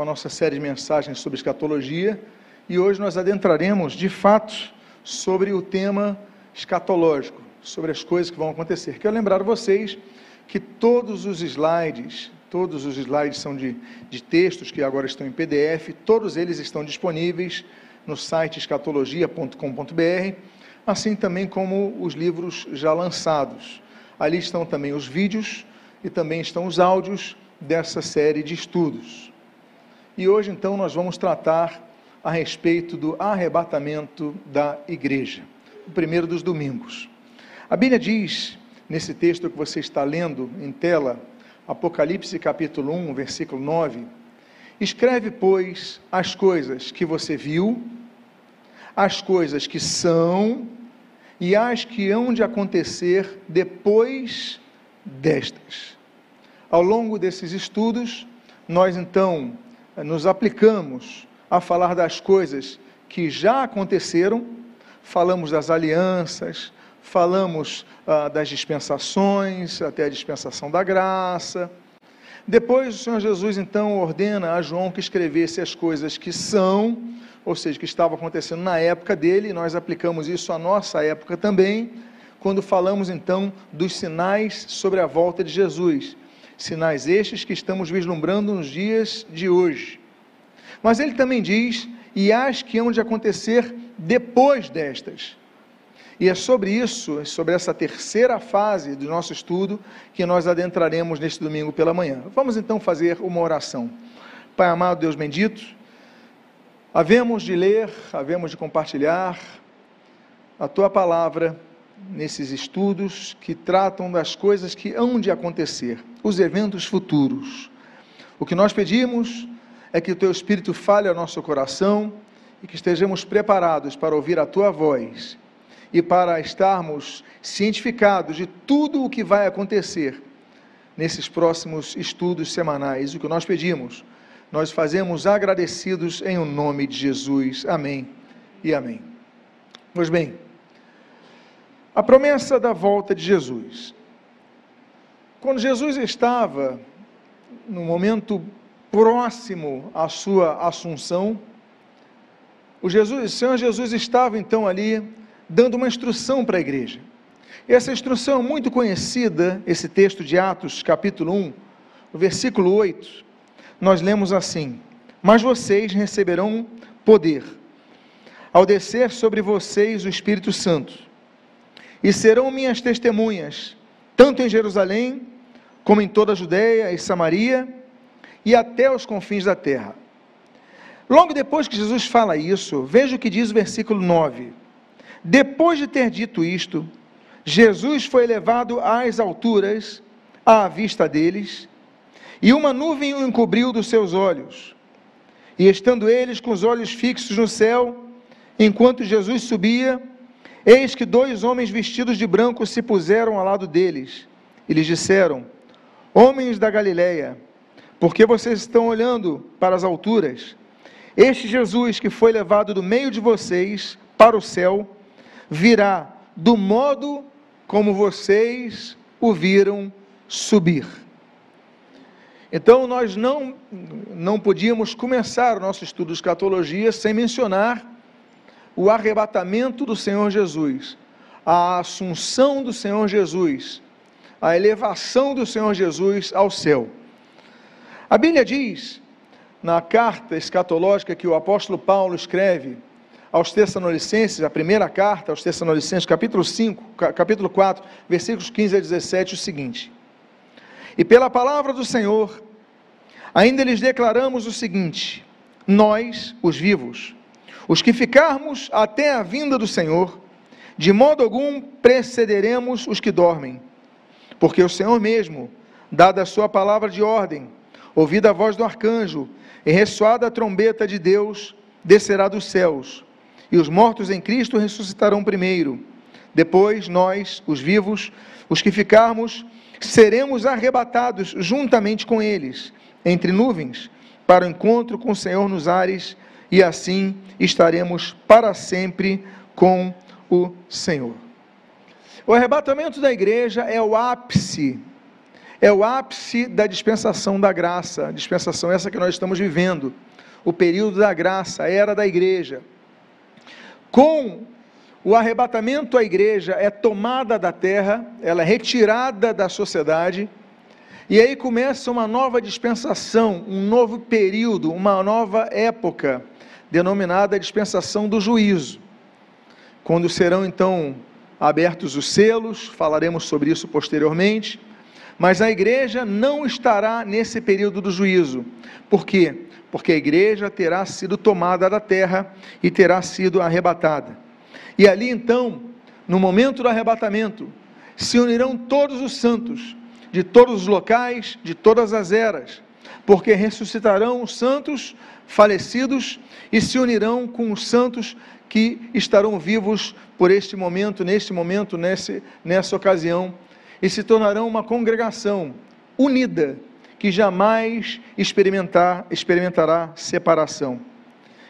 com a nossa série de mensagens sobre escatologia e hoje nós adentraremos de fato sobre o tema escatológico, sobre as coisas que vão acontecer. Quero lembrar vocês que todos os slides, todos os slides são de, de textos que agora estão em PDF, todos eles estão disponíveis no site escatologia.com.br, assim também como os livros já lançados. Ali estão também os vídeos e também estão os áudios dessa série de estudos. E hoje, então, nós vamos tratar a respeito do arrebatamento da igreja, o primeiro dos domingos. A Bíblia diz, nesse texto que você está lendo em tela, Apocalipse capítulo 1, versículo 9: Escreve, pois, as coisas que você viu, as coisas que são e as que hão de acontecer depois destas. Ao longo desses estudos, nós então nos aplicamos a falar das coisas que já aconteceram, falamos das alianças, falamos ah, das dispensações, até a dispensação da graça. Depois o Senhor Jesus então ordena a João que escrevesse as coisas que são, ou seja, que estavam acontecendo na época dele, e nós aplicamos isso à nossa época também, quando falamos então dos sinais sobre a volta de Jesus sinais estes que estamos vislumbrando nos dias de hoje. Mas ele também diz, e as que hão de acontecer depois destas. E é sobre isso, é sobre essa terceira fase do nosso estudo, que nós adentraremos neste domingo pela manhã. Vamos então fazer uma oração. Pai amado, Deus bendito, havemos de ler, havemos de compartilhar a tua palavra nesses estudos que tratam das coisas que hão de acontecer, os eventos futuros. O que nós pedimos é que o teu Espírito fale ao nosso coração e que estejamos preparados para ouvir a tua voz e para estarmos cientificados de tudo o que vai acontecer nesses próximos estudos semanais. O que nós pedimos, nós fazemos agradecidos em o nome de Jesus. Amém e amém. Pois bem, a promessa da volta de Jesus. Quando Jesus estava no momento próximo à sua assunção, o, Jesus, o Senhor Jesus estava então ali dando uma instrução para a igreja. E essa instrução é muito conhecida, esse texto de Atos, capítulo 1, no versículo 8, nós lemos assim: Mas vocês receberão poder, ao descer sobre vocês o Espírito Santo e serão minhas testemunhas, tanto em Jerusalém, como em toda a Judéia e Samaria, e até os confins da terra. Logo depois que Jesus fala isso, veja o que diz o versículo 9. Depois de ter dito isto, Jesus foi levado às alturas, à vista deles, e uma nuvem o encobriu dos seus olhos. E estando eles com os olhos fixos no céu, enquanto Jesus subia, Eis que dois homens vestidos de branco se puseram ao lado deles e lhes disseram: Homens da Galileia, por que vocês estão olhando para as alturas? Este Jesus que foi levado do meio de vocês para o céu, virá do modo como vocês o viram subir. Então, nós não, não podíamos começar o nosso estudo de escatologia sem mencionar o arrebatamento do Senhor Jesus, a assunção do Senhor Jesus, a elevação do Senhor Jesus ao céu. A Bíblia diz, na carta escatológica que o apóstolo Paulo escreve aos Tessalonicenses, a primeira carta aos Tessalonicenses, capítulo 5, capítulo 4, versículos 15 a 17, o seguinte: E pela palavra do Senhor, ainda lhes declaramos o seguinte: nós, os vivos, os que ficarmos até a vinda do Senhor, de modo algum precederemos os que dormem, porque o Senhor mesmo, dada a sua palavra de ordem, ouvida a voz do arcanjo e ressoada a trombeta de Deus, descerá dos céus, e os mortos em Cristo ressuscitarão primeiro. Depois nós, os vivos, os que ficarmos, seremos arrebatados juntamente com eles, entre nuvens, para o encontro com o Senhor nos ares e assim estaremos para sempre com o Senhor. O arrebatamento da igreja é o ápice, é o ápice da dispensação da graça, dispensação essa que nós estamos vivendo, o período da graça, a era da igreja. Com o arrebatamento, a igreja é tomada da terra, ela é retirada da sociedade, e aí começa uma nova dispensação, um novo período, uma nova época, denominada dispensação do juízo, quando serão então abertos os selos, falaremos sobre isso posteriormente, mas a igreja não estará nesse período do juízo. Por quê? Porque a igreja terá sido tomada da terra e terá sido arrebatada. E ali então, no momento do arrebatamento, se unirão todos os santos, de todos os locais, de todas as eras, porque ressuscitarão os santos falecidos e se unirão com os santos que estarão vivos por este momento, neste momento, nesse, nessa ocasião, e se tornarão uma congregação unida, que jamais experimentar, experimentará separação.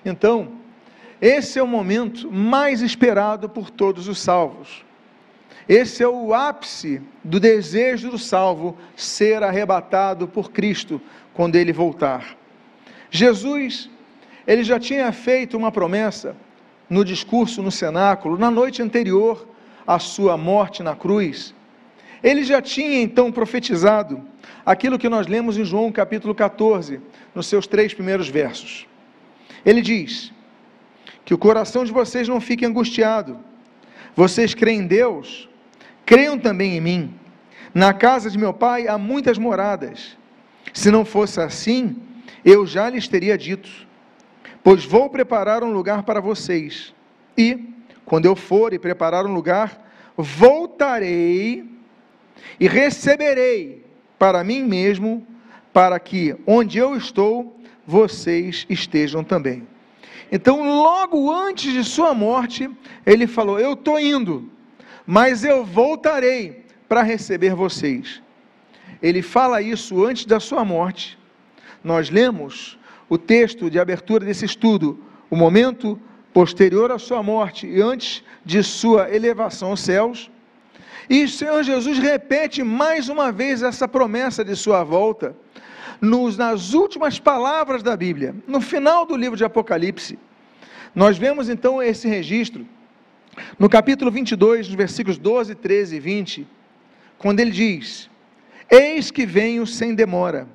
Então, esse é o momento mais esperado por todos os salvos. Esse é o ápice do desejo do salvo ser arrebatado por Cristo quando ele voltar. Jesus, ele já tinha feito uma promessa no discurso no cenáculo, na noite anterior à sua morte na cruz. Ele já tinha então profetizado aquilo que nós lemos em João capítulo 14, nos seus três primeiros versos. Ele diz: que o coração de vocês não fique angustiado. Vocês creem em Deus, creiam também em mim. Na casa de meu pai há muitas moradas. Se não fosse assim, eu já lhes teria dito: Pois vou preparar um lugar para vocês. E, quando eu for e preparar um lugar, voltarei e receberei para mim mesmo, para que onde eu estou, vocês estejam também. Então, logo antes de sua morte, ele falou: Eu estou indo, mas eu voltarei para receber vocês. Ele fala isso antes da sua morte. Nós lemos o texto de abertura desse estudo, o momento posterior à sua morte e antes de sua elevação aos céus. E o Senhor Jesus repete mais uma vez essa promessa de sua volta nos, nas últimas palavras da Bíblia, no final do livro de Apocalipse, nós vemos então esse registro no capítulo 22, nos versículos 12, 13 e 20, quando ele diz: Eis que venho sem demora,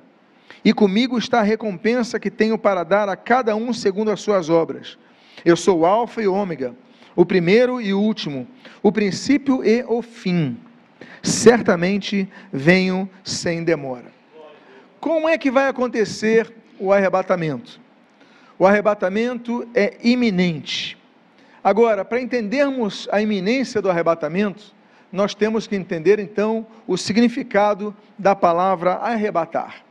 e comigo está a recompensa que tenho para dar a cada um segundo as suas obras. Eu sou o Alfa e Ômega, o primeiro e o último, o princípio e o fim. Certamente venho sem demora. Como é que vai acontecer o arrebatamento? O arrebatamento é iminente. Agora, para entendermos a iminência do arrebatamento, nós temos que entender então o significado da palavra arrebatar.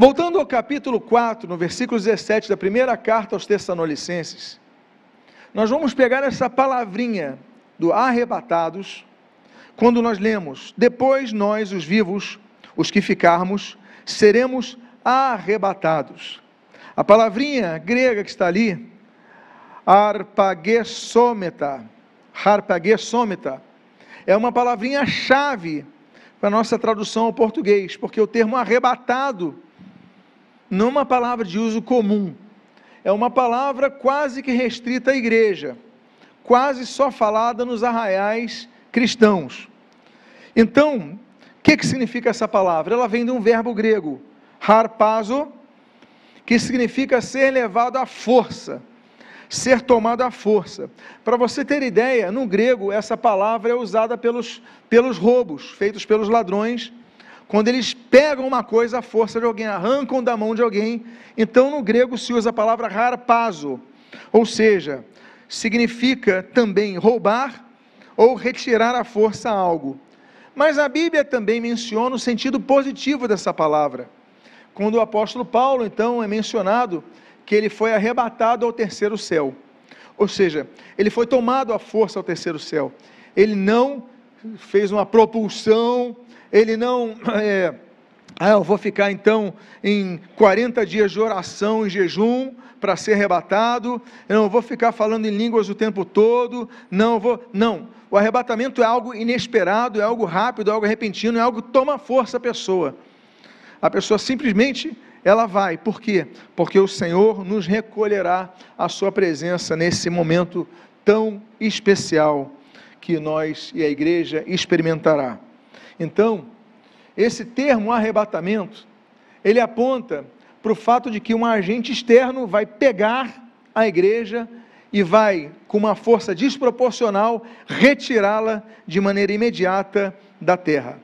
Voltando ao capítulo 4, no versículo 17 da primeira carta aos Tessalonicenses, nós vamos pegar essa palavrinha do arrebatados, quando nós lemos: Depois nós, os vivos, os que ficarmos, seremos arrebatados. A palavrinha grega que está ali, arpagesometa, arpagesometa, é uma palavrinha chave para a nossa tradução ao português, porque o termo arrebatado não uma palavra de uso comum, é uma palavra quase que restrita à igreja, quase só falada nos arraiais cristãos. Então, o que, que significa essa palavra? Ela vem de um verbo grego, harpazo, que significa ser levado à força, ser tomado à força. Para você ter ideia, no grego, essa palavra é usada pelos, pelos roubos feitos pelos ladrões, quando eles pegam uma coisa à força de alguém, arrancam da mão de alguém. Então, no grego se usa a palavra harpazo, ou seja, significa também roubar ou retirar à força algo. Mas a Bíblia também menciona o sentido positivo dessa palavra. Quando o apóstolo Paulo, então, é mencionado que ele foi arrebatado ao terceiro céu. Ou seja, ele foi tomado à força ao terceiro céu. Ele não fez uma propulsão, ele não é, Ah, eu vou ficar então em 40 dias de oração e jejum para ser arrebatado. Eu não vou ficar falando em línguas o tempo todo. Não vou. Não. O arrebatamento é algo inesperado, é algo rápido, é algo repentino, é algo que toma força a pessoa. A pessoa simplesmente ela vai. Por quê? Porque o Senhor nos recolherá a sua presença nesse momento tão especial que nós e a igreja experimentará. Então, esse termo arrebatamento, ele aponta para o fato de que um agente externo vai pegar a igreja e vai, com uma força desproporcional, retirá-la de maneira imediata da terra.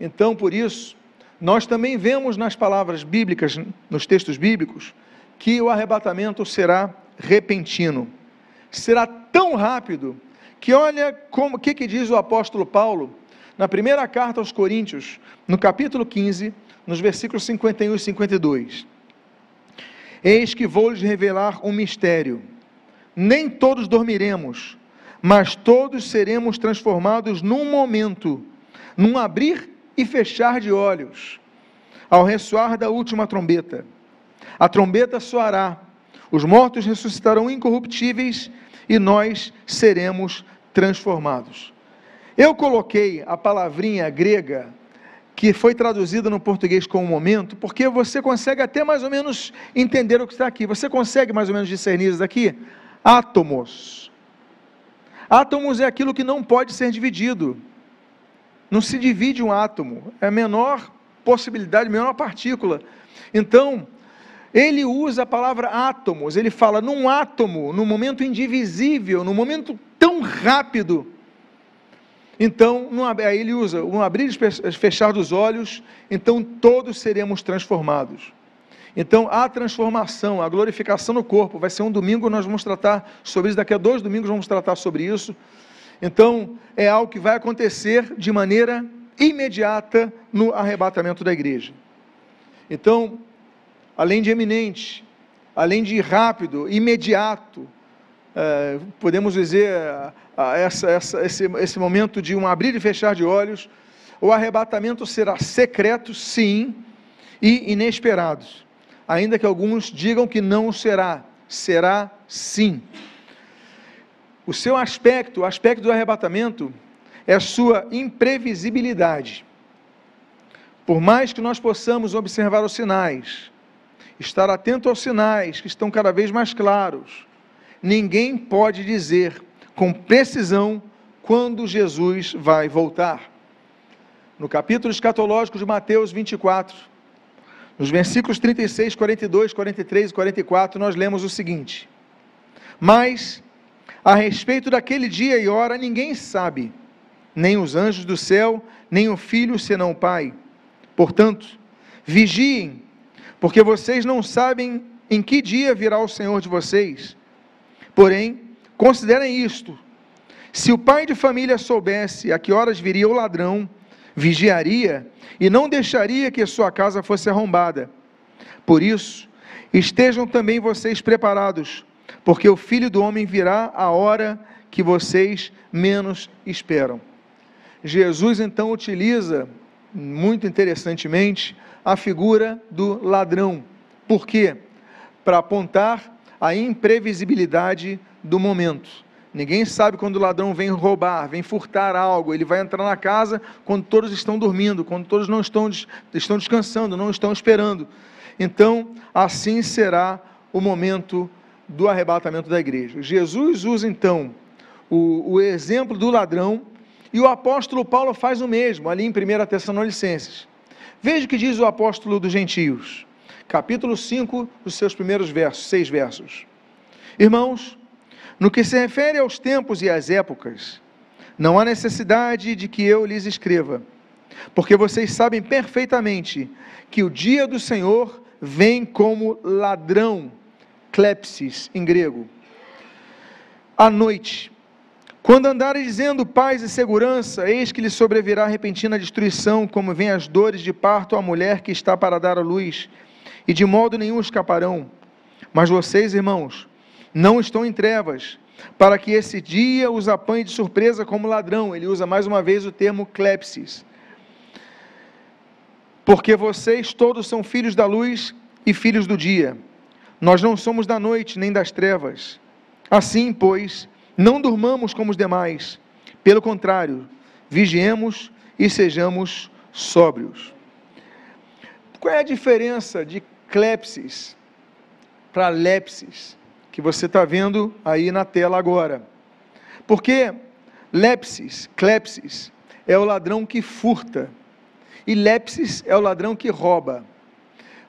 Então, por isso, nós também vemos nas palavras bíblicas, nos textos bíblicos, que o arrebatamento será repentino. Será tão rápido que olha como que, que diz o apóstolo Paulo na primeira carta aos Coríntios, no capítulo 15, nos versículos 51 e 52. Eis que vou lhes revelar um mistério. Nem todos dormiremos, mas todos seremos transformados num momento, num abrir e fechar de olhos, ao ressoar da última trombeta. A trombeta soará, os mortos ressuscitarão incorruptíveis e nós seremos transformados. Eu coloquei a palavrinha grega que foi traduzida no português como momento, porque você consegue até mais ou menos entender o que está aqui. Você consegue mais ou menos discernir isso daqui? Átomos. Átomos é aquilo que não pode ser dividido. Não se divide um átomo. É a menor possibilidade, a menor partícula. Então, ele usa a palavra átomos. Ele fala num átomo, num momento indivisível, num momento tão rápido então, aí ele usa um abrir e fechar dos olhos, então todos seremos transformados. Então, a transformação, a glorificação no corpo, vai ser um domingo, nós vamos tratar sobre isso, daqui a dois domingos vamos tratar sobre isso. Então, é algo que vai acontecer de maneira imediata no arrebatamento da igreja. Então, além de eminente, além de rápido, imediato, é, podemos dizer, essa, essa, esse, esse momento de um abrir e fechar de olhos, o arrebatamento será secreto, sim, e inesperado. Ainda que alguns digam que não será, será sim. O seu aspecto, o aspecto do arrebatamento, é a sua imprevisibilidade. Por mais que nós possamos observar os sinais, estar atento aos sinais que estão cada vez mais claros, ninguém pode dizer com precisão quando Jesus vai voltar. No capítulo escatológico de Mateus 24, nos versículos 36, 42, 43 e 44, nós lemos o seguinte: Mas a respeito daquele dia e hora ninguém sabe, nem os anjos do céu, nem o filho senão o Pai. Portanto, vigiem, porque vocês não sabem em que dia virá o Senhor de vocês Porém, considerem isto: se o pai de família soubesse a que horas viria o ladrão, vigiaria e não deixaria que sua casa fosse arrombada. Por isso, estejam também vocês preparados, porque o filho do homem virá a hora que vocês menos esperam. Jesus então utiliza, muito interessantemente, a figura do ladrão. Por quê? Para apontar a imprevisibilidade do momento. Ninguém sabe quando o ladrão vem roubar, vem furtar algo. Ele vai entrar na casa quando todos estão dormindo, quando todos não estão, estão descansando, não estão esperando. Então, assim será o momento do arrebatamento da igreja. Jesus usa então o, o exemplo do ladrão e o apóstolo Paulo faz o mesmo ali em 1 Tessalonicenses. Veja o que diz o apóstolo dos gentios capítulo 5, os seus primeiros versos, seis versos. Irmãos, no que se refere aos tempos e às épocas, não há necessidade de que eu lhes escreva, porque vocês sabem perfeitamente que o dia do Senhor vem como ladrão, clepsis em grego, à noite. Quando andarem dizendo paz e segurança, eis que lhe sobrevirá repentina destruição, como vem as dores de parto à mulher que está para dar à luz, e de modo nenhum escaparão. Mas vocês, irmãos, não estão em trevas, para que esse dia os apanhe de surpresa como ladrão. Ele usa mais uma vez o termo clepsis. Porque vocês todos são filhos da luz e filhos do dia. Nós não somos da noite nem das trevas. Assim, pois, não durmamos como os demais. Pelo contrário, vigiemos e sejamos sóbrios. Qual é a diferença de clepsis para lepsis, que você está vendo aí na tela agora? Porque lepsis, clepsis, é o ladrão que furta, e lepsis é o ladrão que rouba.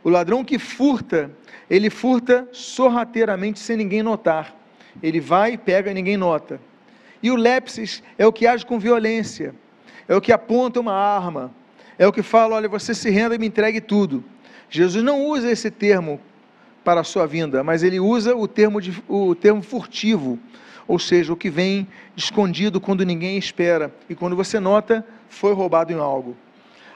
O ladrão que furta, ele furta sorrateiramente sem ninguém notar. Ele vai, pega ninguém nota. E o lepsis é o que age com violência, é o que aponta uma arma, é o que fala: olha, você se renda e me entregue tudo. Jesus não usa esse termo para a sua vinda, mas ele usa o termo, de, o termo furtivo, ou seja, o que vem escondido quando ninguém espera e quando você nota foi roubado em algo.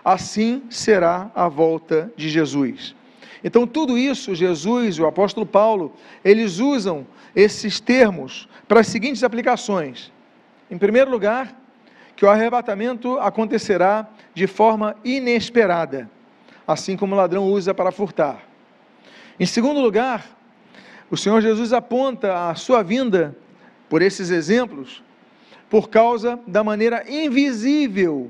Assim será a volta de Jesus. Então, tudo isso, Jesus e o apóstolo Paulo, eles usam esses termos para as seguintes aplicações. Em primeiro lugar, que o arrebatamento acontecerá de forma inesperada, assim como o ladrão usa para furtar. Em segundo lugar, o Senhor Jesus aponta a sua vinda, por esses exemplos, por causa da maneira invisível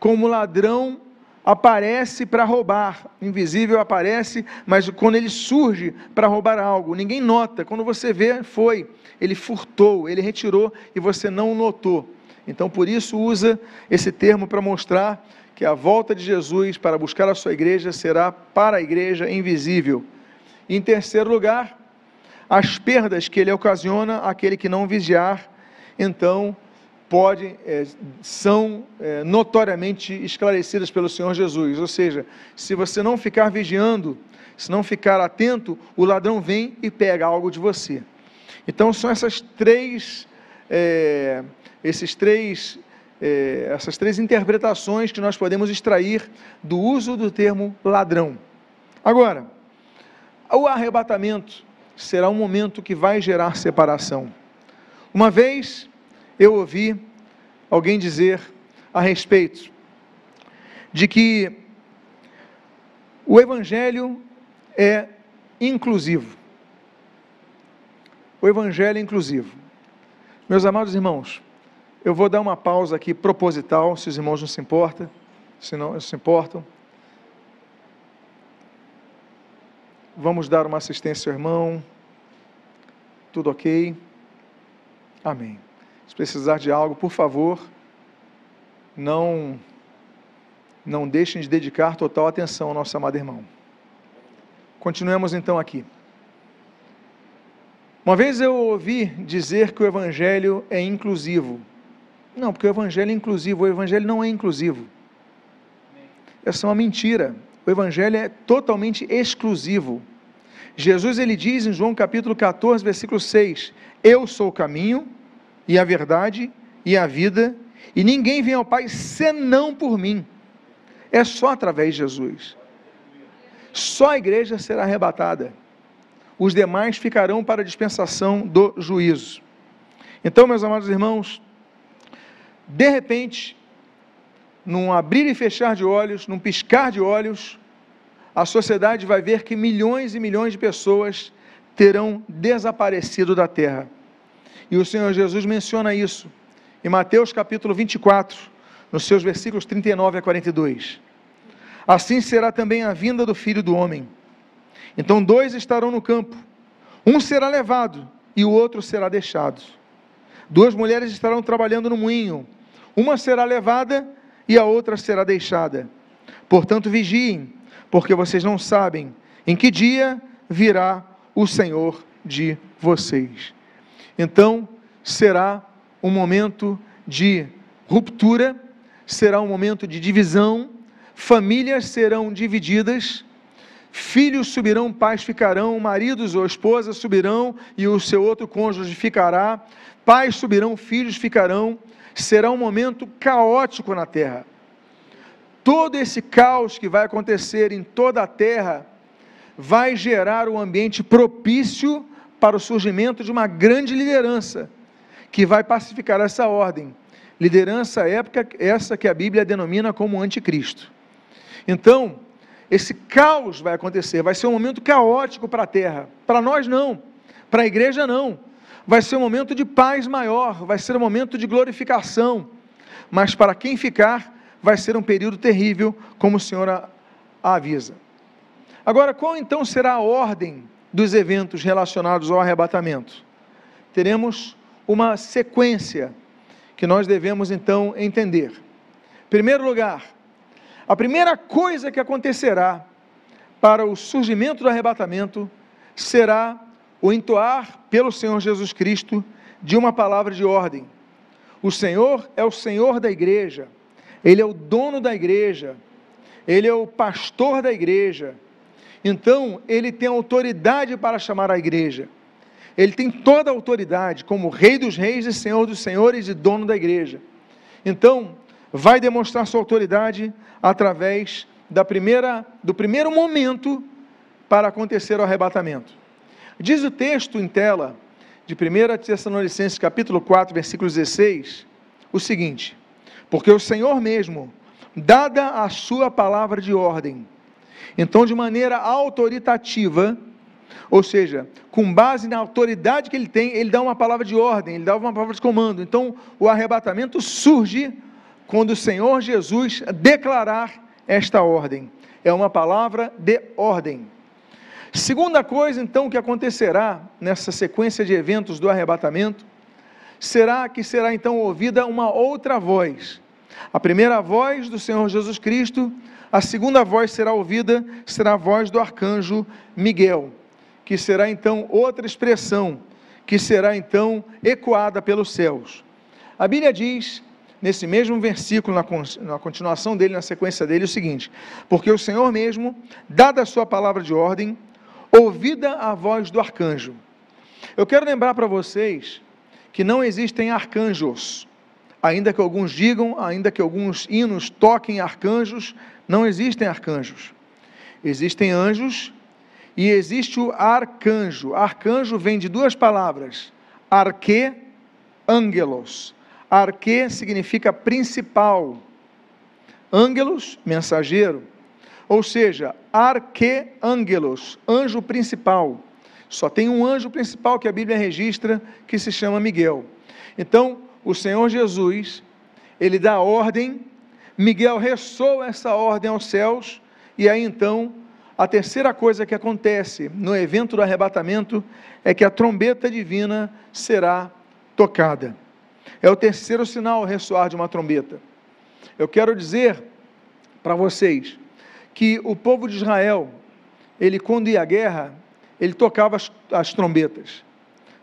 como o ladrão aparece para roubar, invisível aparece, mas quando ele surge para roubar algo, ninguém nota. Quando você vê, foi, ele furtou, ele retirou e você não notou. Então, por isso, usa esse termo para mostrar que a volta de Jesus para buscar a sua igreja será para a igreja invisível. Em terceiro lugar, as perdas que ele ocasiona àquele que não vigiar, então pode, é, são é, notoriamente esclarecidas pelo Senhor Jesus. Ou seja, se você não ficar vigiando, se não ficar atento, o ladrão vem e pega algo de você. Então são essas três, é, esses três, é, essas três interpretações que nós podemos extrair do uso do termo ladrão. Agora, o arrebatamento será um momento que vai gerar separação. Uma vez eu ouvi alguém dizer a respeito de que o Evangelho é inclusivo. O Evangelho é inclusivo. Meus amados irmãos, eu vou dar uma pausa aqui proposital, se os irmãos não se importam, se não se importam. Vamos dar uma assistência ao irmão. Tudo ok? Amém. Se precisar de algo, por favor, não não deixem de dedicar total atenção ao nosso amado irmão. Continuemos então aqui. Uma vez eu ouvi dizer que o evangelho é inclusivo. Não, porque o evangelho é inclusivo, o evangelho não é inclusivo. Essa é uma mentira. O evangelho é totalmente exclusivo. Jesus ele diz em João capítulo 14, versículo 6: Eu sou o caminho, e a verdade e a vida, e ninguém vem ao Pai senão por mim. É só através de Jesus. Só a igreja será arrebatada. Os demais ficarão para a dispensação do juízo. Então, meus amados irmãos, de repente, num abrir e fechar de olhos, num piscar de olhos, a sociedade vai ver que milhões e milhões de pessoas terão desaparecido da terra. E o Senhor Jesus menciona isso em Mateus capítulo 24, nos seus versículos 39 a 42. Assim será também a vinda do filho do homem. Então dois estarão no campo, um será levado e o outro será deixado. Duas mulheres estarão trabalhando no moinho, uma será levada e a outra será deixada. Portanto, vigiem, porque vocês não sabem em que dia virá o Senhor de vocês. Então, será um momento de ruptura, será um momento de divisão, famílias serão divididas, filhos subirão, pais ficarão, maridos ou esposas subirão e o seu outro cônjuge ficará, pais subirão, filhos ficarão, será um momento caótico na terra. Todo esse caos que vai acontecer em toda a terra vai gerar um ambiente propício para o surgimento de uma grande liderança que vai pacificar essa ordem. Liderança época essa que a Bíblia denomina como anticristo. Então, esse caos vai acontecer, vai ser um momento caótico para a terra. Para nós, não. Para a igreja, não. Vai ser um momento de paz maior, vai ser um momento de glorificação. Mas para quem ficar, vai ser um período terrível, como o Senhor avisa. Agora, qual então será a ordem dos eventos relacionados ao arrebatamento? Teremos uma sequência que nós devemos então entender. Em primeiro lugar, a primeira coisa que acontecerá para o surgimento do arrebatamento será o entoar pelo Senhor Jesus Cristo de uma palavra de ordem. O Senhor é o Senhor da igreja, Ele é o dono da igreja, Ele é o pastor da igreja. Então, Ele tem autoridade para chamar a igreja. Ele tem toda a autoridade como Rei dos Reis e Senhor dos Senhores e dono da igreja. Então, vai demonstrar sua autoridade através da primeira, do primeiro momento para acontecer o arrebatamento. Diz o texto em tela de 1 Tessalonicenses capítulo 4, versículo 16, o seguinte: Porque o Senhor mesmo, dada a sua palavra de ordem, então de maneira autoritativa, ou seja, com base na autoridade que ele tem, ele dá uma palavra de ordem, ele dá uma palavra de comando. Então, o arrebatamento surge quando o Senhor Jesus declarar esta ordem. É uma palavra de ordem. Segunda coisa, então, que acontecerá nessa sequência de eventos do arrebatamento, será que será então ouvida uma outra voz. A primeira voz do Senhor Jesus Cristo, a segunda voz será ouvida, será a voz do arcanjo Miguel, que será então outra expressão, que será então ecoada pelos céus. A Bíblia diz nesse mesmo versículo, na, continuação dele, na sequência dele, o seguinte: Porque o Senhor mesmo, dada a sua palavra de ordem, ouvida a voz do arcanjo. Eu quero lembrar para vocês que não existem arcanjos, ainda que alguns digam, ainda que alguns hinos toquem arcanjos, não existem arcanjos. Existem anjos e existe o arcanjo. Arcanjo vem de duas palavras: arque, angelos. Arque significa principal, ângelos, mensageiro. Ou seja, arqueângelos, anjo principal. Só tem um anjo principal que a Bíblia registra que se chama Miguel. Então, o Senhor Jesus, ele dá ordem, Miguel ressoa essa ordem aos céus, e aí então, a terceira coisa que acontece no evento do arrebatamento é que a trombeta divina será tocada. É o terceiro sinal ressoar de uma trombeta. Eu quero dizer para vocês que o povo de Israel, ele quando ia à guerra, ele tocava as, as trombetas.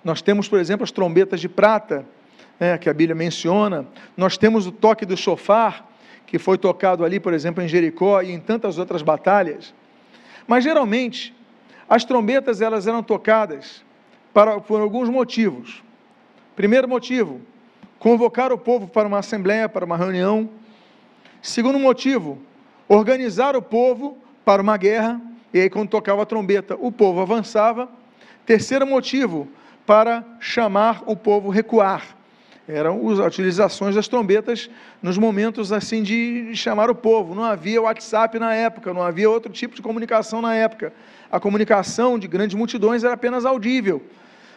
Nós temos, por exemplo, as trombetas de prata, né, que a Bíblia menciona. Nós temos o toque do chofar, que foi tocado ali, por exemplo, em Jericó e em tantas outras batalhas. Mas geralmente, as trombetas elas eram tocadas para, por alguns motivos. Primeiro motivo, convocar o povo para uma assembleia, para uma reunião. Segundo motivo, organizar o povo para uma guerra, e aí quando tocava a trombeta, o povo avançava. Terceiro motivo, para chamar o povo recuar. Eram as utilizações das trombetas nos momentos assim de chamar o povo. Não havia WhatsApp na época, não havia outro tipo de comunicação na época. A comunicação de grandes multidões era apenas audível.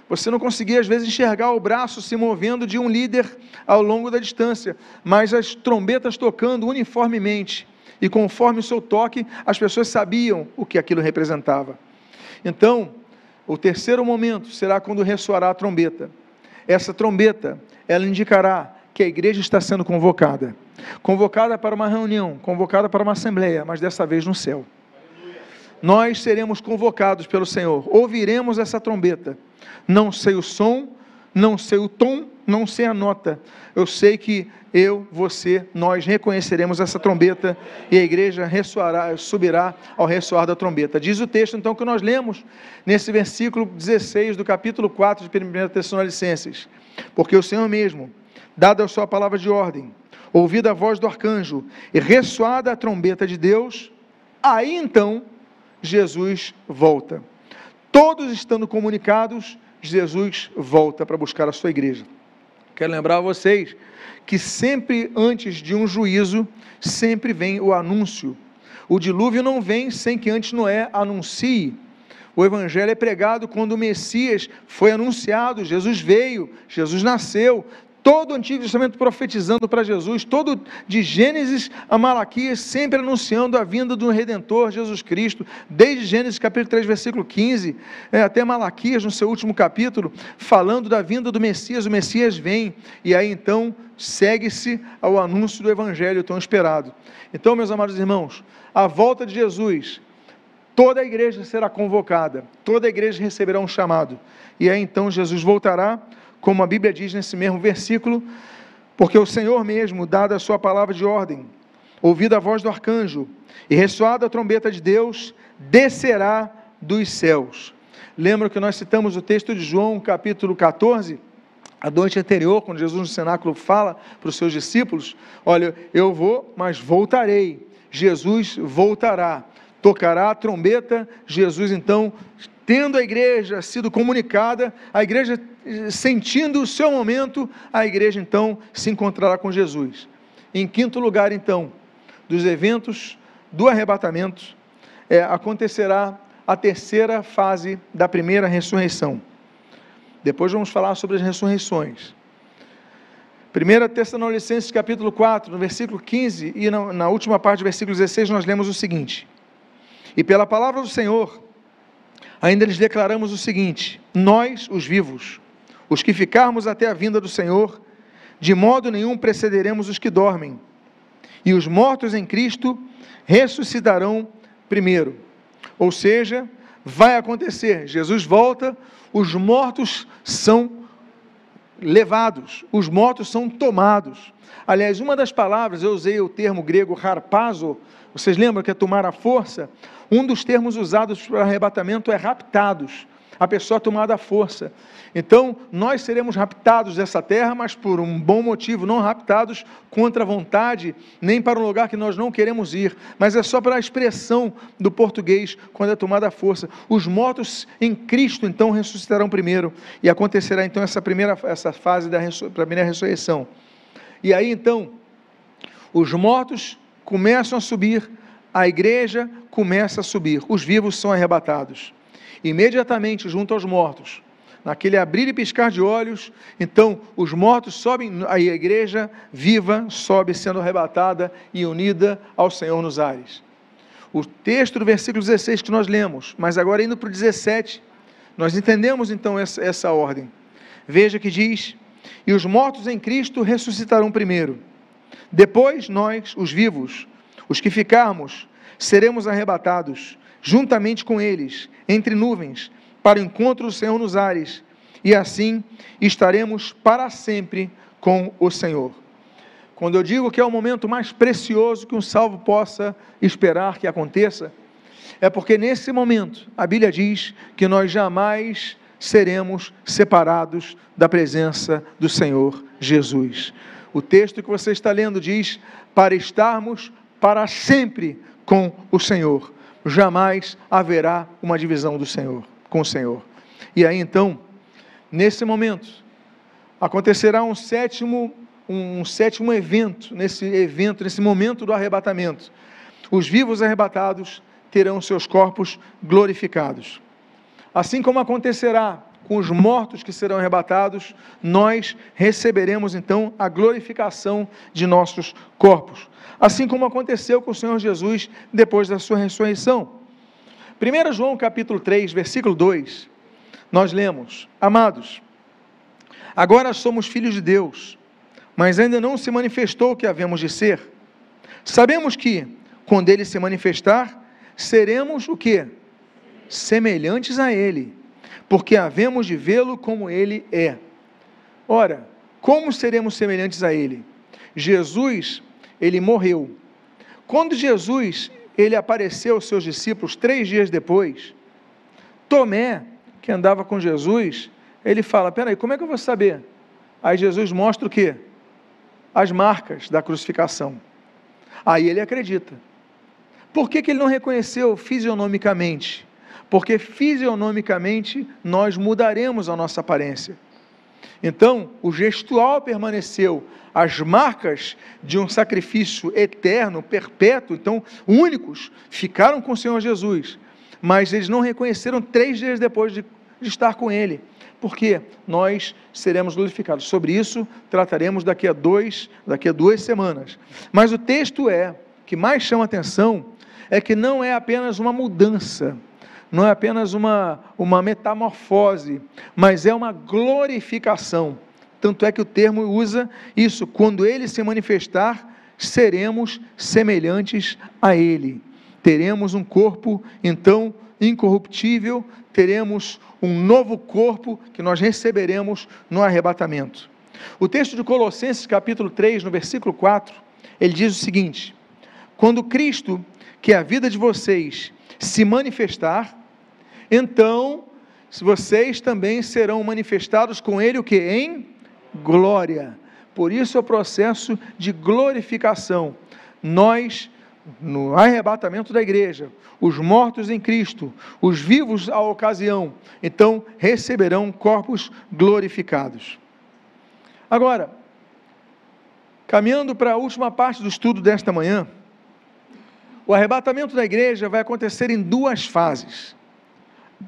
Você não conseguia, às vezes, enxergar o braço se movendo de um líder ao longo da distância, mas as trombetas tocando uniformemente. E conforme o seu toque, as pessoas sabiam o que aquilo representava. Então, o terceiro momento será quando ressoará a trombeta. Essa trombeta, ela indicará que a igreja está sendo convocada. Convocada para uma reunião, convocada para uma assembleia, mas dessa vez no céu. Nós seremos convocados pelo Senhor, ouviremos essa trombeta não sei o som, não sei o tom, não sei a nota. Eu sei que eu, você, nós reconheceremos essa trombeta e a igreja ressoará, subirá ao ressoar da trombeta. Diz o texto então que nós lemos nesse versículo 16 do capítulo 4 de 1 Tessalonicenses. Porque o Senhor mesmo, dada a sua palavra de ordem, ouvida a voz do arcanjo e ressoada a trombeta de Deus, aí então Jesus volta. Todos estando comunicados, Jesus volta para buscar a sua igreja. Quero lembrar a vocês que sempre antes de um juízo, sempre vem o anúncio. O dilúvio não vem sem que antes Noé anuncie. O evangelho é pregado quando o Messias foi anunciado, Jesus veio, Jesus nasceu, todo o Antigo Testamento profetizando para Jesus, todo de Gênesis a Malaquias, sempre anunciando a vinda do Redentor, Jesus Cristo, desde Gênesis capítulo 3, versículo 15, é, até Malaquias, no seu último capítulo, falando da vinda do Messias, o Messias vem, e aí então segue-se ao anúncio do Evangelho tão esperado. Então, meus amados irmãos, a volta de Jesus, toda a igreja será convocada, toda a igreja receberá um chamado, e aí então Jesus voltará como a Bíblia diz nesse mesmo versículo, porque o Senhor mesmo, dada a sua palavra de ordem, ouvida a voz do arcanjo e ressoada a trombeta de Deus, descerá dos céus. Lembra que nós citamos o texto de João, capítulo 14, a noite anterior, quando Jesus no cenáculo fala para os seus discípulos: Olha, eu vou, mas voltarei. Jesus voltará, tocará a trombeta. Jesus então tendo a igreja sido comunicada, a igreja sentindo o seu momento, a igreja então se encontrará com Jesus. Em quinto lugar, então, dos eventos do arrebatamento, é, acontecerá a terceira fase da primeira ressurreição. Depois vamos falar sobre as ressurreições. 1 Tessalonicenses capítulo 4, no versículo 15 e na, na última parte do versículo 16, nós lemos o seguinte: E pela palavra do Senhor, ainda lhes declaramos o seguinte: nós, os vivos, os que ficarmos até a vinda do Senhor, de modo nenhum precederemos os que dormem, e os mortos em Cristo ressuscitarão primeiro. Ou seja, vai acontecer, Jesus volta, os mortos são levados, os mortos são tomados. Aliás, uma das palavras, eu usei o termo grego harpazo, vocês lembram que é tomar a força? Um dos termos usados para arrebatamento é raptados. A pessoa tomada à força. Então, nós seremos raptados dessa terra, mas por um bom motivo, não raptados contra a vontade, nem para um lugar que nós não queremos ir, mas é só para a expressão do português, quando é tomada à força. Os mortos em Cristo, então, ressuscitarão primeiro, e acontecerá, então, essa primeira essa fase da primeira ressurreição. E aí, então, os mortos começam a subir, a igreja começa a subir, os vivos são arrebatados. Imediatamente junto aos mortos, naquele abrir e piscar de olhos, então os mortos sobem, a igreja viva sobe sendo arrebatada e unida ao Senhor nos ares. O texto do versículo 16 que nós lemos, mas agora indo para o 17, nós entendemos então essa, essa ordem. Veja que diz: E os mortos em Cristo ressuscitarão primeiro. Depois nós, os vivos, os que ficarmos, seremos arrebatados, juntamente com eles, entre nuvens, para o encontro do Senhor nos ares, e assim estaremos para sempre com o Senhor. Quando eu digo que é o momento mais precioso que um salvo possa esperar que aconteça, é porque nesse momento a Bíblia diz que nós jamais seremos separados da presença do Senhor Jesus. O texto que você está lendo diz: para estarmos para sempre com o Senhor. Jamais haverá uma divisão do Senhor com o Senhor. E aí então, nesse momento, acontecerá um sétimo um sétimo evento, nesse evento, nesse momento do arrebatamento. Os vivos arrebatados terão seus corpos glorificados. Assim como acontecerá com os mortos que serão arrebatados, nós receberemos então a glorificação de nossos corpos. Assim como aconteceu com o Senhor Jesus depois da sua ressurreição. 1 João capítulo 3, versículo 2, nós lemos: Amados, agora somos filhos de Deus, mas ainda não se manifestou o que havemos de ser. Sabemos que, quando ele se manifestar, seremos o que? Semelhantes a ele porque havemos de vê-lo como ele é. Ora, como seremos semelhantes a ele? Jesus, ele morreu. Quando Jesus, ele apareceu aos seus discípulos três dias depois, Tomé, que andava com Jesus, ele fala: Peraí, como é que eu vou saber? Aí Jesus mostra o quê? As marcas da crucificação. Aí ele acredita. Por que, que ele não reconheceu fisionomicamente? porque fisionomicamente nós mudaremos a nossa aparência. Então, o gestual permaneceu, as marcas de um sacrifício eterno, perpétuo, então únicos, ficaram com o Senhor Jesus, mas eles não reconheceram três dias depois de, de estar com Ele, porque nós seremos glorificados. Sobre isso trataremos daqui a dois, daqui a duas semanas. Mas o texto é que mais chama atenção é que não é apenas uma mudança não é apenas uma, uma metamorfose, mas é uma glorificação. Tanto é que o termo usa isso, quando ele se manifestar, seremos semelhantes a ele. Teremos um corpo, então, incorruptível, teremos um novo corpo que nós receberemos no arrebatamento. O texto de Colossenses, capítulo 3, no versículo 4, ele diz o seguinte: Quando Cristo, que é a vida de vocês, se manifestar, então vocês também serão manifestados com ele o que? Em glória. Por isso é o processo de glorificação. Nós, no arrebatamento da igreja, os mortos em Cristo, os vivos à ocasião, então receberão corpos glorificados. Agora, caminhando para a última parte do estudo desta manhã, o arrebatamento da igreja vai acontecer em duas fases.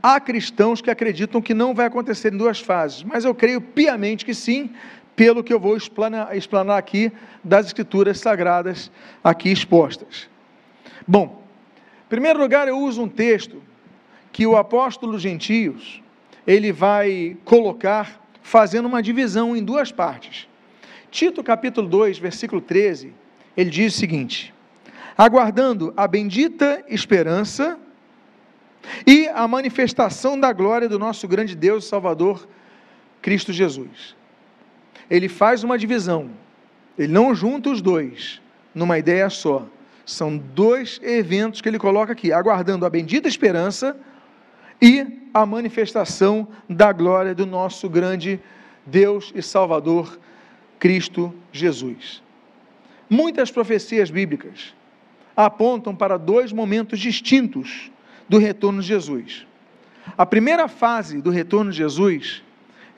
Há cristãos que acreditam que não vai acontecer em duas fases, mas eu creio piamente que sim, pelo que eu vou explanar, explanar aqui das Escrituras Sagradas aqui expostas. Bom, em primeiro lugar, eu uso um texto que o apóstolo Gentios ele vai colocar fazendo uma divisão em duas partes. Tito capítulo 2, versículo 13, ele diz o seguinte: aguardando a bendita esperança e a manifestação da glória do nosso grande Deus e Salvador, Cristo Jesus. Ele faz uma divisão, ele não junta os dois numa ideia só. São dois eventos que ele coloca aqui, aguardando a bendita esperança e a manifestação da glória do nosso grande Deus e Salvador, Cristo Jesus. Muitas profecias bíblicas apontam para dois momentos distintos do retorno de Jesus. A primeira fase do retorno de Jesus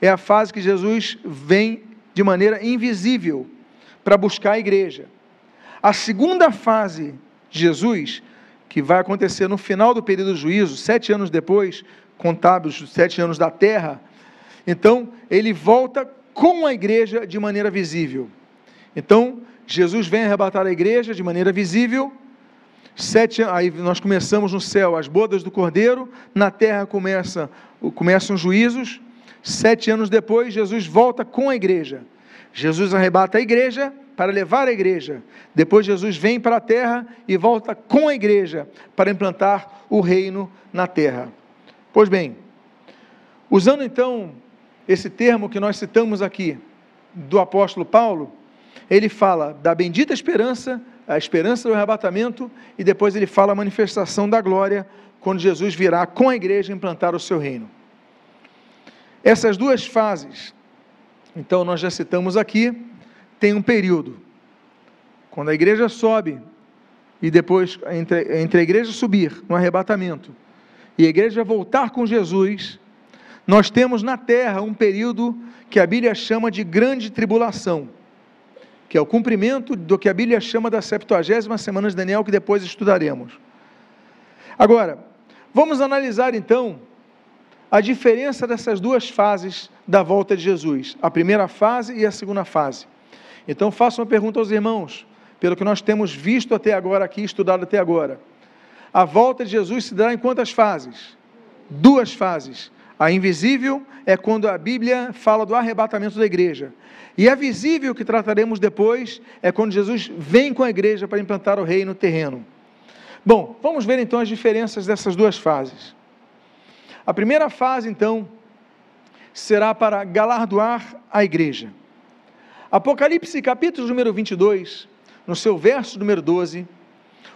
é a fase que Jesus vem de maneira invisível para buscar a igreja. A segunda fase de Jesus, que vai acontecer no final do período do juízo, sete anos depois, contábeis os sete anos da terra, então ele volta com a igreja de maneira visível. Então, Jesus vem arrebatar a igreja de maneira visível Sete, aí nós começamos no céu as bodas do cordeiro, na terra começa, começam os juízos. Sete anos depois, Jesus volta com a igreja. Jesus arrebata a igreja para levar a igreja. Depois, Jesus vem para a terra e volta com a igreja para implantar o reino na terra. Pois bem, usando então esse termo que nós citamos aqui do apóstolo Paulo, ele fala da bendita esperança a esperança do arrebatamento e depois ele fala a manifestação da glória quando Jesus virá com a igreja implantar o seu reino. Essas duas fases, então nós já citamos aqui, tem um período. Quando a igreja sobe e depois entre, entre a igreja subir no arrebatamento e a igreja voltar com Jesus, nós temos na terra um período que a Bíblia chama de grande tribulação que é o cumprimento do que a Bíblia chama da 70 semana de Daniel, que depois estudaremos. Agora, vamos analisar então a diferença dessas duas fases da volta de Jesus, a primeira fase e a segunda fase. Então, faço uma pergunta aos irmãos, pelo que nós temos visto até agora aqui, estudado até agora. A volta de Jesus se dará em quantas fases? Duas fases. A invisível é quando a Bíblia fala do arrebatamento da igreja. E a visível que trataremos depois é quando Jesus vem com a igreja para implantar o reino terreno. Bom, vamos ver então as diferenças dessas duas fases. A primeira fase, então, será para galardoar a igreja. Apocalipse, capítulo número 22, no seu verso número 12,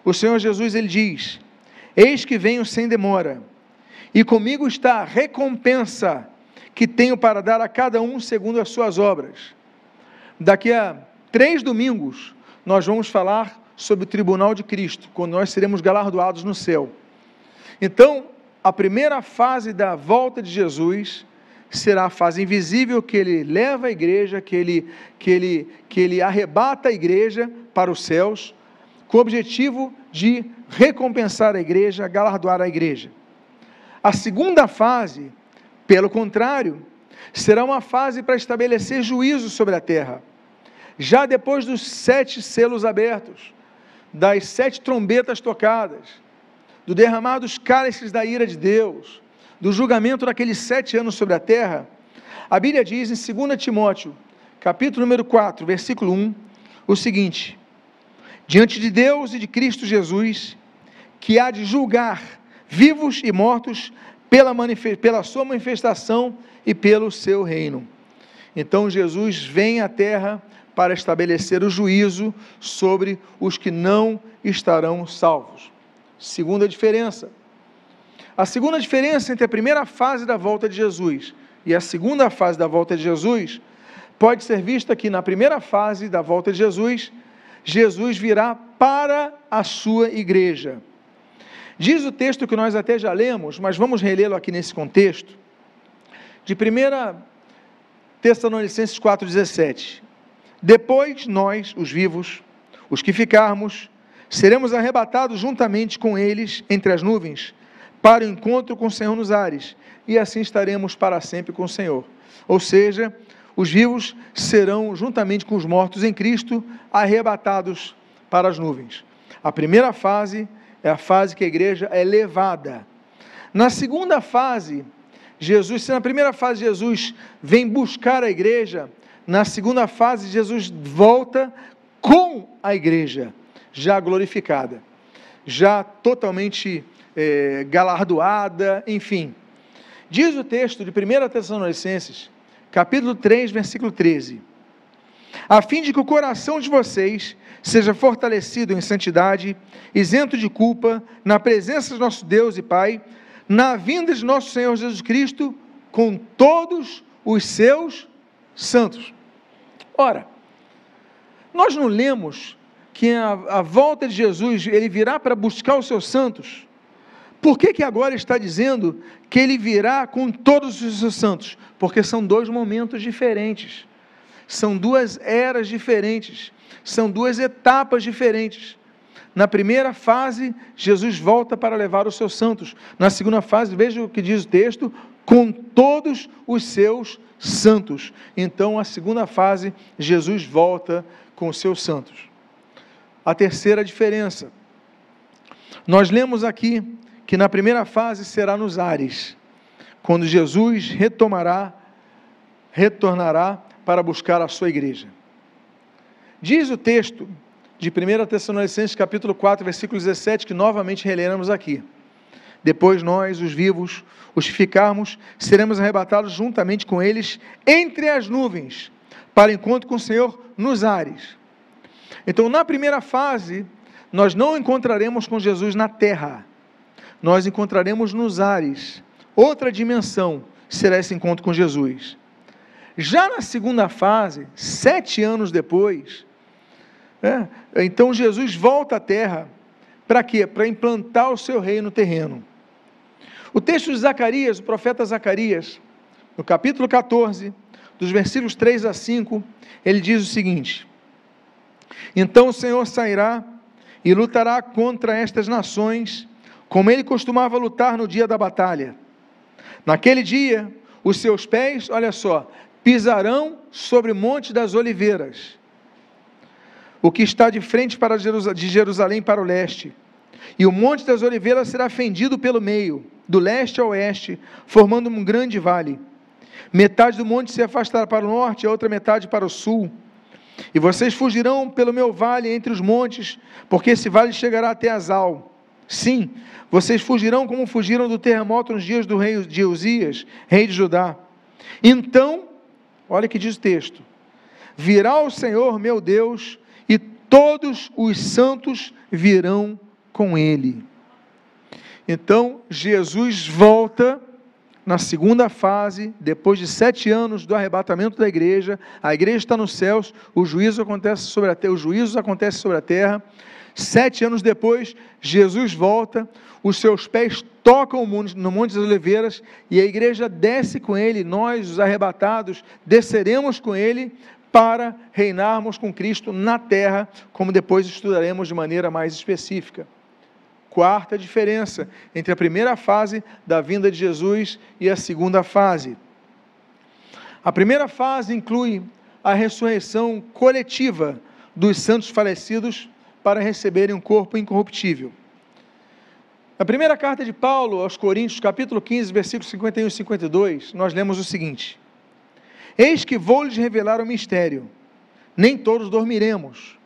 o Senhor Jesus ele diz: Eis que venho sem demora e comigo está a recompensa que tenho para dar a cada um segundo as suas obras. Daqui a três domingos, nós vamos falar sobre o tribunal de Cristo, quando nós seremos galardoados no céu. Então, a primeira fase da volta de Jesus será a fase invisível que ele leva a igreja, que ele, que ele, que ele arrebata a igreja para os céus, com o objetivo de recompensar a igreja, galardoar a igreja. A segunda fase, pelo contrário, será uma fase para estabelecer juízo sobre a terra. Já depois dos sete selos abertos, das sete trombetas tocadas, do derramar dos cálices da ira de Deus, do julgamento daqueles sete anos sobre a terra, a Bíblia diz em 2 Timóteo, capítulo número 4, versículo 1, o seguinte: Diante de Deus e de Cristo Jesus, que há de julgar vivos e mortos pela, pela sua manifestação e pelo seu reino. Então Jesus vem à terra para estabelecer o juízo sobre os que não estarão salvos. Segunda diferença. A segunda diferença entre a primeira fase da volta de Jesus e a segunda fase da volta de Jesus pode ser vista que na primeira fase da volta de Jesus, Jesus virá para a sua igreja. Diz o texto que nós até já lemos, mas vamos relê-lo aqui nesse contexto, de 1 Tessalonicenses 4,17. Depois nós, os vivos, os que ficarmos, seremos arrebatados juntamente com eles entre as nuvens, para o encontro com o Senhor nos ares, e assim estaremos para sempre com o Senhor. Ou seja, os vivos serão, juntamente com os mortos em Cristo, arrebatados para as nuvens. A primeira fase é a fase que a igreja é levada. Na segunda fase, Jesus, se na primeira fase Jesus vem buscar a igreja, na segunda fase Jesus volta com a igreja, já glorificada, já totalmente é, galardoada, enfim. Diz o texto de 1 Tessalonicenses, capítulo 3, versículo 13: A fim de que o coração de vocês seja fortalecido em santidade, isento de culpa, na presença de nosso Deus e Pai, na vinda de nosso Senhor Jesus Cristo, com todos os seus santos. Ora, nós não lemos que a, a volta de Jesus, ele virá para buscar os seus santos. Por que, que agora está dizendo que ele virá com todos os seus santos? Porque são dois momentos diferentes, são duas eras diferentes são duas etapas diferentes. Na primeira fase, Jesus volta para levar os seus santos. Na segunda fase, veja o que diz o texto: com todos os seus santos. Então, a segunda fase, Jesus volta com os seus santos. A terceira diferença. Nós lemos aqui que na primeira fase será nos ares, quando Jesus retomará, retornará para buscar a sua igreja. Diz o texto de 1 Tessalonicenses capítulo 4, versículo 17, que novamente releremos aqui. Depois nós, os vivos, os que ficarmos, seremos arrebatados juntamente com eles entre as nuvens, para encontro com o Senhor nos ares. Então, na primeira fase, nós não encontraremos com Jesus na terra, nós encontraremos nos ares. Outra dimensão será esse encontro com Jesus. Já na segunda fase, sete anos depois, é, então Jesus volta à terra para quê? Para implantar o seu reino terreno. O texto de Zacarias, o profeta Zacarias, no capítulo 14, dos versículos 3 a 5, ele diz o seguinte: Então o Senhor sairá e lutará contra estas nações, como ele costumava lutar no dia da batalha. Naquele dia, os seus pés, olha só, pisarão sobre o monte das oliveiras o que está de frente para de Jerusalém para o leste. E o Monte das Oliveiras será fendido pelo meio, do leste ao oeste, formando um grande vale. Metade do monte se afastará para o norte, a outra metade para o sul. E vocês fugirão pelo meu vale entre os montes, porque esse vale chegará até Azal. Sim, vocês fugirão como fugiram do terremoto nos dias do rei de Uzias, rei de Judá. Então, olha que diz o texto: Virá o Senhor meu Deus e todos os santos virão com ele. Então, Jesus volta na segunda fase, depois de sete anos do arrebatamento da igreja, a igreja está nos céus, o juízo acontece sobre a terra, os juízos acontecem sobre a terra. Sete anos depois, Jesus volta, os seus pés tocam no Monte das Oliveiras e a igreja desce com ele, nós, os arrebatados, desceremos com ele para reinarmos com Cristo na terra, como depois estudaremos de maneira mais específica. Quarta diferença entre a primeira fase da vinda de Jesus e a segunda fase. A primeira fase inclui a ressurreição coletiva dos santos falecidos para receberem um corpo incorruptível. Na primeira carta de Paulo aos Coríntios, capítulo 15, versículos 51 e 52, nós lemos o seguinte: Eis que vou lhes revelar o mistério. Nem todos dormiremos,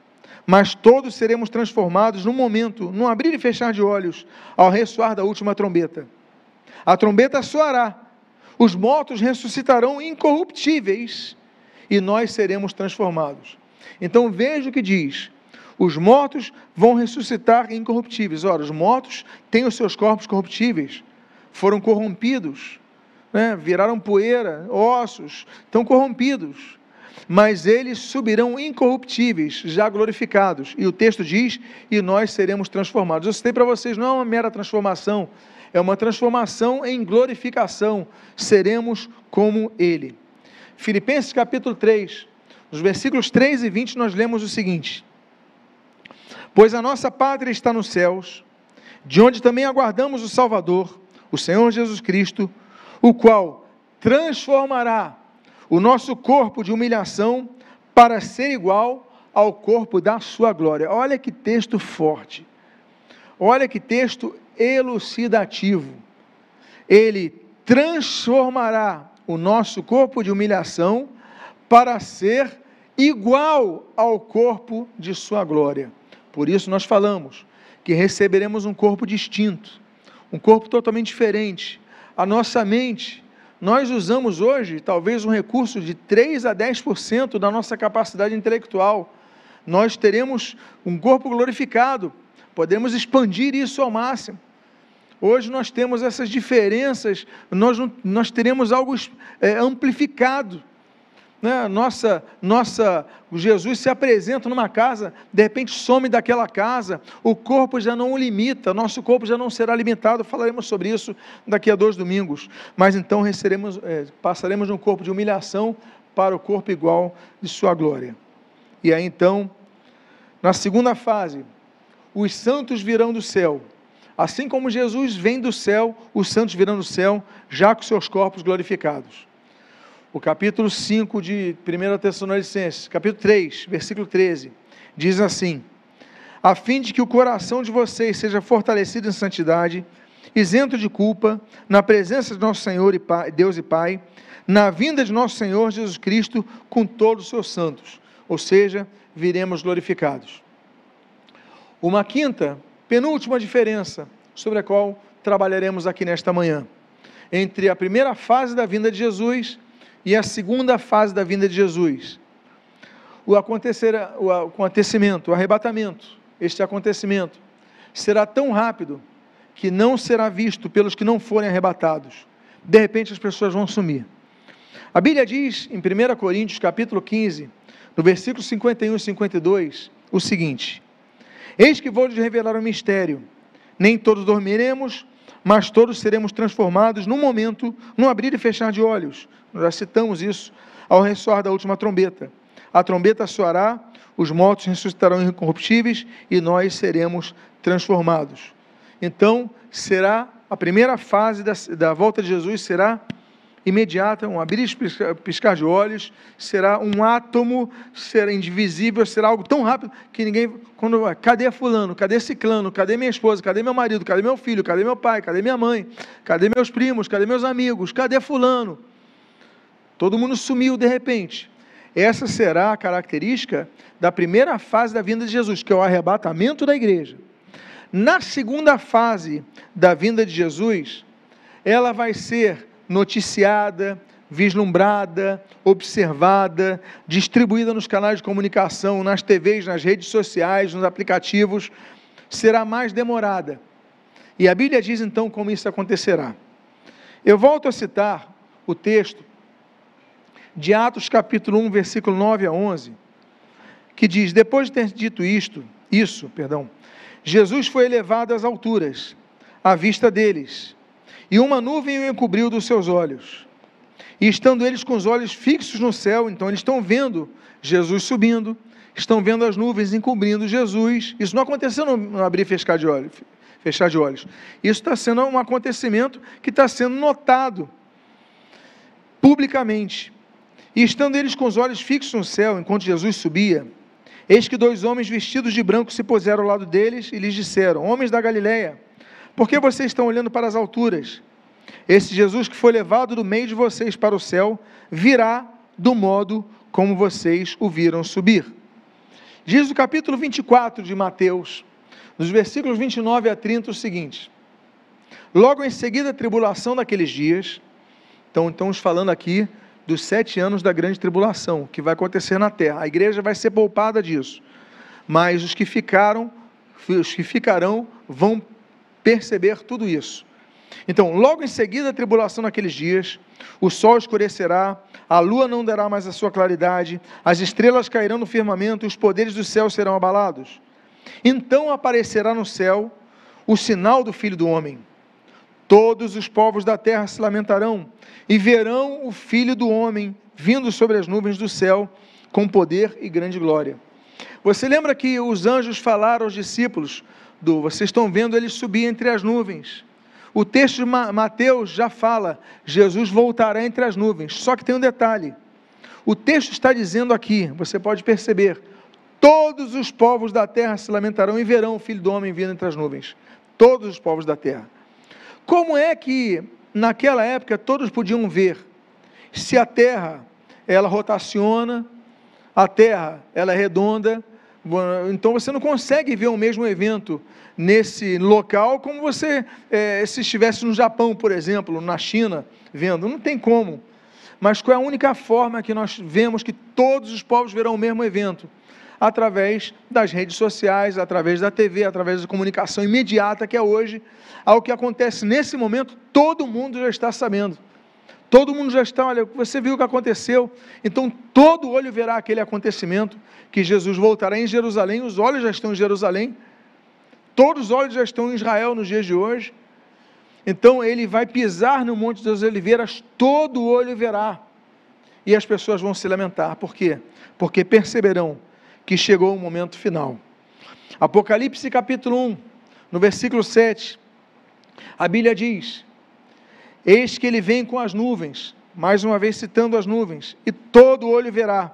mas todos seremos transformados num momento, num abrir e fechar de olhos, ao ressoar da última trombeta. A trombeta soará, os mortos ressuscitarão incorruptíveis e nós seremos transformados. Então veja o que diz: os mortos vão ressuscitar incorruptíveis. Ora, os mortos têm os seus corpos corruptíveis, foram corrompidos, né? viraram poeira, ossos, estão corrompidos. Mas eles subirão incorruptíveis, já glorificados. E o texto diz: e nós seremos transformados. Eu citei para vocês, não é uma mera transformação, é uma transformação em glorificação. Seremos como Ele. Filipenses capítulo 3, nos versículos 3 e 20, nós lemos o seguinte: Pois a nossa pátria está nos céus, de onde também aguardamos o Salvador, o Senhor Jesus Cristo, o qual transformará o nosso corpo de humilhação para ser igual ao corpo da sua glória. Olha que texto forte. Olha que texto elucidativo. Ele transformará o nosso corpo de humilhação para ser igual ao corpo de sua glória. Por isso nós falamos que receberemos um corpo distinto, um corpo totalmente diferente. A nossa mente, nós usamos hoje talvez um recurso de 3 a 10% da nossa capacidade intelectual. Nós teremos um corpo glorificado, podemos expandir isso ao máximo. Hoje nós temos essas diferenças, nós, nós teremos algo é, amplificado né, nossa, nossa, Jesus se apresenta numa casa, de repente some daquela casa, o corpo já não o limita, nosso corpo já não será limitado, falaremos sobre isso daqui a dois domingos, mas então receberemos, é, passaremos de um corpo de humilhação para o corpo igual de sua glória. E aí então, na segunda fase, os santos virão do céu, assim como Jesus vem do céu, os santos virão do céu, já com seus corpos glorificados o capítulo 5 de 1 Tessalonicenses, capítulo 3, versículo 13, diz assim: A fim de que o coração de vocês seja fortalecido em santidade, isento de culpa, na presença de nosso Senhor e Pai, Deus e Pai, na vinda de nosso Senhor Jesus Cristo com todos os seus santos, ou seja, viremos glorificados. Uma quinta, penúltima diferença sobre a qual trabalharemos aqui nesta manhã, entre a primeira fase da vinda de Jesus e a segunda fase da vinda de Jesus. O, acontecer, o acontecimento, o arrebatamento, este acontecimento, será tão rápido que não será visto pelos que não forem arrebatados. De repente as pessoas vão sumir. A Bíblia diz em 1 Coríntios capítulo 15, no versículo 51 e 52, o seguinte: Eis que vou lhes revelar um mistério. Nem todos dormiremos, mas todos seremos transformados num momento, num abrir e fechar de olhos. Já citamos isso ao ressoar da última trombeta. A trombeta soará, os mortos ressuscitarão incorruptíveis e nós seremos transformados. Então, será a primeira fase da, da volta de Jesus será imediata, um abrir e piscar de olhos, será um átomo, será indivisível, será algo tão rápido que ninguém, quando cadê fulano, cadê ciclano, cadê minha esposa, cadê meu marido, cadê meu filho, cadê meu pai, cadê minha mãe, cadê meus primos, cadê meus amigos, cadê fulano? Todo mundo sumiu de repente. Essa será a característica da primeira fase da vinda de Jesus, que é o arrebatamento da igreja. Na segunda fase da vinda de Jesus, ela vai ser noticiada, vislumbrada, observada, distribuída nos canais de comunicação, nas TVs, nas redes sociais, nos aplicativos, será mais demorada. E a Bíblia diz então como isso acontecerá. Eu volto a citar o texto de Atos capítulo 1, versículo 9 a 11, que diz: Depois de ter dito isto, isso, perdão, Jesus foi elevado às alturas à vista deles, e uma nuvem o encobriu dos seus olhos. E estando eles com os olhos fixos no céu, então eles estão vendo Jesus subindo, estão vendo as nuvens encobrindo Jesus. Isso não aconteceu no abrir e fechar de olhos. Fechar de olhos. Isso está sendo um acontecimento que está sendo notado publicamente. E estando eles com os olhos fixos no céu, enquanto Jesus subia, eis que dois homens vestidos de branco se puseram ao lado deles e lhes disseram: Homens da Galileia, por que vocês estão olhando para as alturas? Esse Jesus que foi levado do meio de vocês para o céu virá do modo como vocês o viram subir. Diz o capítulo 24 de Mateus, nos versículos 29 a 30, o seguinte: Logo em seguida a tribulação daqueles dias, então estamos falando aqui dos sete anos da grande tribulação que vai acontecer na terra. A igreja vai ser poupada disso, mas os que ficaram, os que ficarão, vão perceber tudo isso. Então, logo em seguida a tribulação naqueles dias, o sol escurecerá, a lua não dará mais a sua claridade, as estrelas cairão no firmamento e os poderes do céu serão abalados. Então aparecerá no céu o sinal do Filho do Homem. Todos os povos da terra se lamentarão e verão o Filho do Homem vindo sobre as nuvens do céu com poder e grande glória. Você lembra que os anjos falaram aos discípulos do vocês estão vendo ele subir entre as nuvens. O texto de Mateus já fala, Jesus voltará entre as nuvens. Só que tem um detalhe. O texto está dizendo aqui, você pode perceber, todos os povos da terra se lamentarão e verão o Filho do Homem vindo entre as nuvens. Todos os povos da terra. Como é que naquela época todos podiam ver se a terra ela rotaciona, a terra ela é redonda, então você não consegue ver o mesmo evento nesse local como você é, se estivesse no Japão, por exemplo, na China, vendo. Não tem como. Mas qual é a única forma que nós vemos que todos os povos verão o mesmo evento? Através das redes sociais, através da TV, através da comunicação imediata que é hoje. Ao que acontece nesse momento, todo mundo já está sabendo. Todo mundo já está, olha, você viu o que aconteceu. Então todo olho verá aquele acontecimento que Jesus voltará em Jerusalém, os olhos já estão em Jerusalém. Todos os olhos já estão em Israel nos dias de hoje. Então ele vai pisar no Monte das Oliveiras, todo olho verá. E as pessoas vão se lamentar. Por quê? Porque perceberão que chegou o momento final. Apocalipse capítulo 1, no versículo 7, a Bíblia diz: Eis que ele vem com as nuvens, mais uma vez citando as nuvens, e todo olho verá,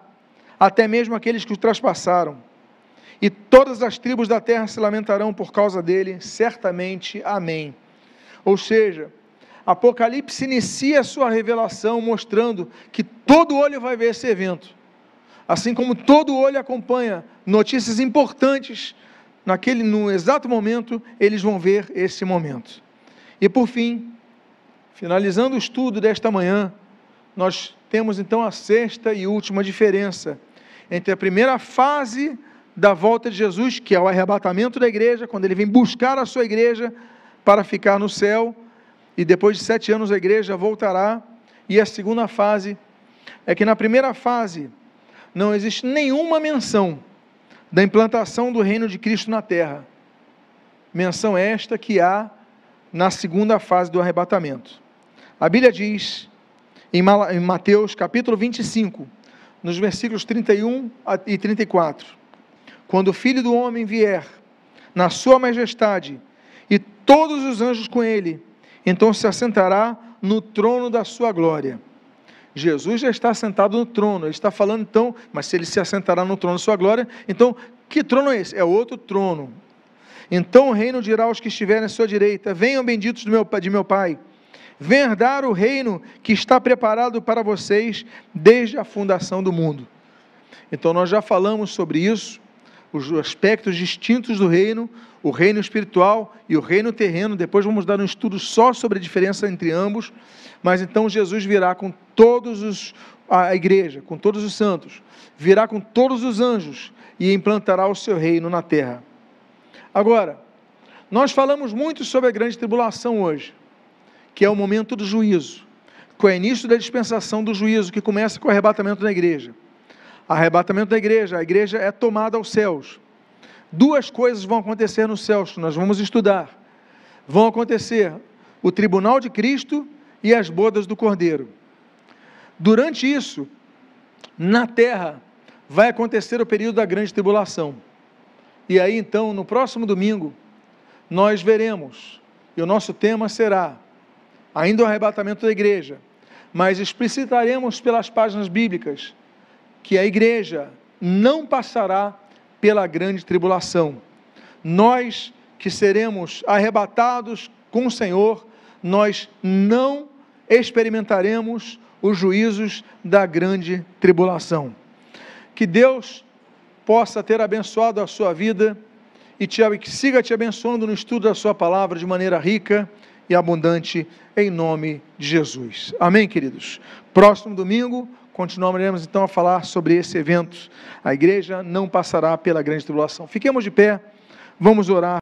até mesmo aqueles que o traspassaram. E todas as tribos da terra se lamentarão por causa dele, certamente. Amém. Ou seja, Apocalipse inicia a sua revelação mostrando que todo olho vai ver esse evento. Assim como todo olho acompanha notícias importantes, naquele no exato momento, eles vão ver esse momento. E por fim, Finalizando o estudo desta manhã, nós temos então a sexta e última diferença entre a primeira fase da volta de Jesus, que é o arrebatamento da igreja, quando ele vem buscar a sua igreja para ficar no céu, e depois de sete anos a igreja voltará, e a segunda fase é que na primeira fase não existe nenhuma menção da implantação do reino de Cristo na terra. Menção esta que há na segunda fase do arrebatamento. A Bíblia diz, em Mateus capítulo 25, nos versículos 31 e 34, quando o Filho do Homem vier na sua majestade e todos os anjos com ele, então se assentará no trono da sua glória. Jesus já está sentado no trono, ele está falando então, mas se ele se assentará no trono da sua glória, então que trono é esse? É outro trono. Então o reino dirá aos que estiverem à sua direita: Venham benditos meu, de meu Pai Venha dar o reino que está preparado para vocês desde a fundação do mundo. Então, nós já falamos sobre isso, os aspectos distintos do reino, o reino espiritual e o reino terreno. Depois vamos dar um estudo só sobre a diferença entre ambos. Mas então Jesus virá com todos os a igreja, com todos os santos, virá com todos os anjos e implantará o seu reino na terra. Agora, nós falamos muito sobre a grande tribulação hoje que é o momento do juízo, que é o início da dispensação do juízo, que começa com o arrebatamento da igreja. Arrebatamento da igreja, a igreja é tomada aos céus. Duas coisas vão acontecer nos céus, nós vamos estudar. vão acontecer o tribunal de Cristo e as bodas do Cordeiro. Durante isso, na terra, vai acontecer o período da grande tribulação. E aí, então, no próximo domingo, nós veremos, e o nosso tema será ainda o arrebatamento da igreja, mas explicitaremos pelas páginas bíblicas que a igreja não passará pela grande tribulação. Nós que seremos arrebatados com o Senhor, nós não experimentaremos os juízos da grande tribulação. Que Deus possa ter abençoado a sua vida e te, que siga te abençoando no estudo da sua palavra de maneira rica e abundante, em nome de Jesus. Amém, queridos? Próximo domingo, continuaremos então a falar sobre esse evento. A igreja não passará pela grande tribulação. Fiquemos de pé, vamos orar.